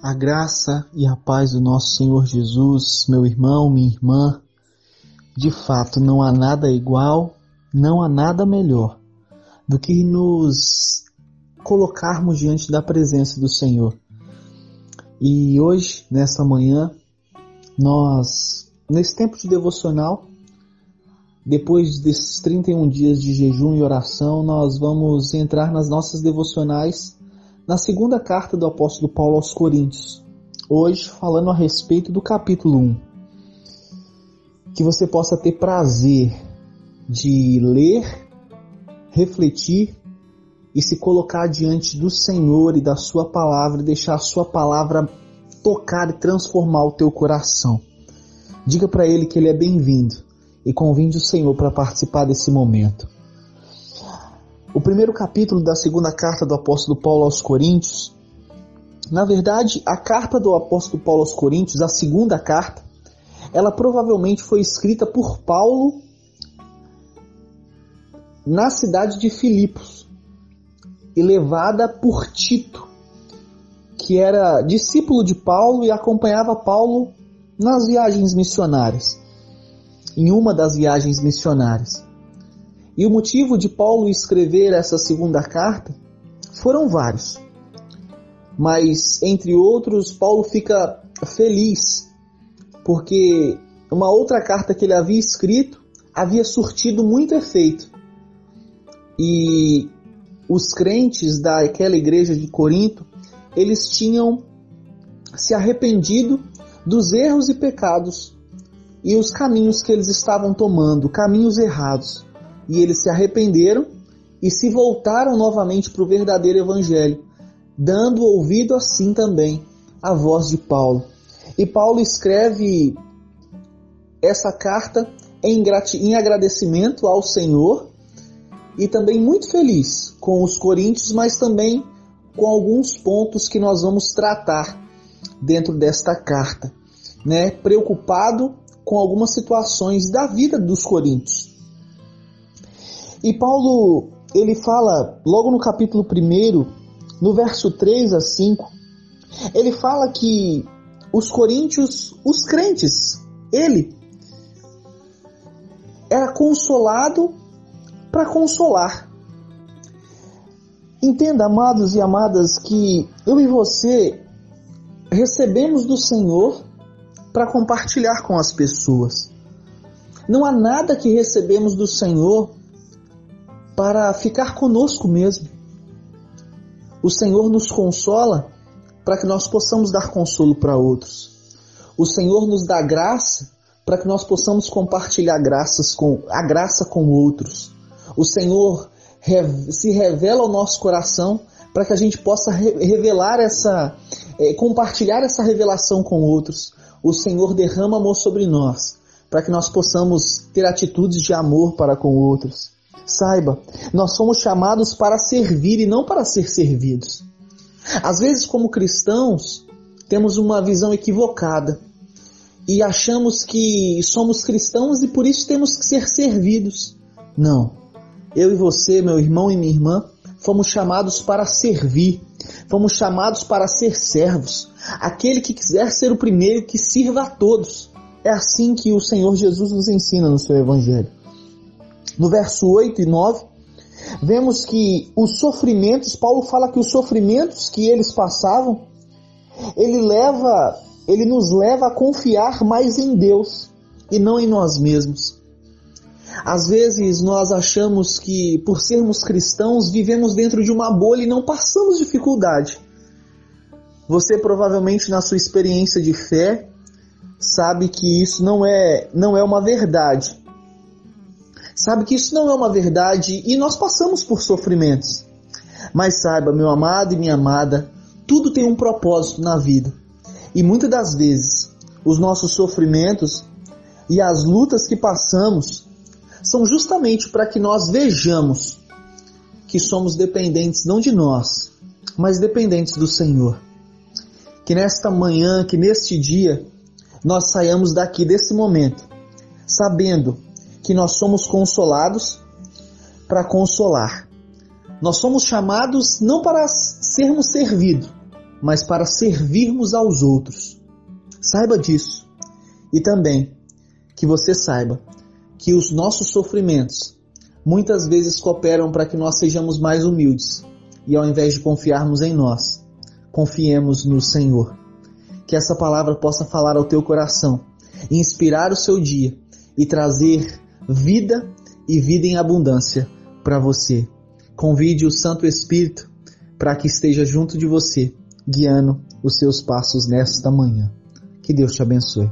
A graça e a paz do nosso Senhor Jesus, meu irmão, minha irmã. De fato, não há nada igual, não há nada melhor do que nos colocarmos diante da presença do Senhor. E hoje, nessa manhã, nós, nesse tempo de devocional, depois desses 31 dias de jejum e oração, nós vamos entrar nas nossas devocionais na segunda carta do apóstolo Paulo aos Coríntios, hoje falando a respeito do capítulo 1. Que você possa ter prazer de ler, refletir e se colocar diante do Senhor e da sua palavra e deixar a sua palavra tocar e transformar o teu coração. Diga para ele que ele é bem-vindo e convide o Senhor para participar desse momento. O primeiro capítulo da segunda carta do apóstolo Paulo aos Coríntios, na verdade, a carta do apóstolo Paulo aos Coríntios, a segunda carta, ela provavelmente foi escrita por Paulo na cidade de Filipos e levada por Tito, que era discípulo de Paulo e acompanhava Paulo nas viagens missionárias, em uma das viagens missionárias. E o motivo de Paulo escrever essa segunda carta foram vários. Mas, entre outros, Paulo fica feliz porque uma outra carta que ele havia escrito havia surtido muito efeito. E os crentes daquela igreja de Corinto, eles tinham se arrependido dos erros e pecados e os caminhos que eles estavam tomando, caminhos errados e eles se arrependeram e se voltaram novamente para o verdadeiro evangelho, dando ouvido assim também à voz de Paulo. E Paulo escreve essa carta em, em agradecimento ao Senhor e também muito feliz com os coríntios, mas também com alguns pontos que nós vamos tratar dentro desta carta, né? Preocupado com algumas situações da vida dos coríntios. E Paulo, ele fala logo no capítulo 1, no verso 3 a 5, ele fala que os coríntios, os crentes, ele era consolado para consolar. Entenda, amados e amadas, que eu e você recebemos do Senhor para compartilhar com as pessoas. Não há nada que recebemos do Senhor para ficar conosco mesmo. O Senhor nos consola para que nós possamos dar consolo para outros. O Senhor nos dá graça para que nós possamos compartilhar graças com a graça com outros. O Senhor se revela ao nosso coração para que a gente possa revelar essa, é, compartilhar essa revelação com outros. O Senhor derrama amor sobre nós para que nós possamos ter atitudes de amor para com outros. Saiba, nós somos chamados para servir e não para ser servidos. Às vezes, como cristãos, temos uma visão equivocada e achamos que somos cristãos e por isso temos que ser servidos. Não. Eu e você, meu irmão e minha irmã, fomos chamados para servir, fomos chamados para ser servos. Aquele que quiser ser o primeiro, que sirva a todos. É assim que o Senhor Jesus nos ensina no seu Evangelho. No verso 8 e 9, vemos que os sofrimentos, Paulo fala que os sofrimentos que eles passavam, ele leva, ele nos leva a confiar mais em Deus e não em nós mesmos. Às vezes nós achamos que por sermos cristãos vivemos dentro de uma bolha e não passamos dificuldade. Você provavelmente na sua experiência de fé sabe que isso não é não é uma verdade sabe que isso não é uma verdade e nós passamos por sofrimentos. Mas saiba, meu amado e minha amada, tudo tem um propósito na vida. E muitas das vezes, os nossos sofrimentos e as lutas que passamos são justamente para que nós vejamos que somos dependentes não de nós, mas dependentes do Senhor. Que nesta manhã, que neste dia, nós saiamos daqui desse momento, sabendo que nós somos consolados para consolar. Nós somos chamados não para sermos servidos, mas para servirmos aos outros. Saiba disso. E também que você saiba que os nossos sofrimentos muitas vezes cooperam para que nós sejamos mais humildes e ao invés de confiarmos em nós, confiemos no Senhor. Que essa palavra possa falar ao teu coração, inspirar o seu dia e trazer vida e vida em abundância para você. Convide o Santo Espírito para que esteja junto de você, guiando os seus passos nesta manhã. Que Deus te abençoe.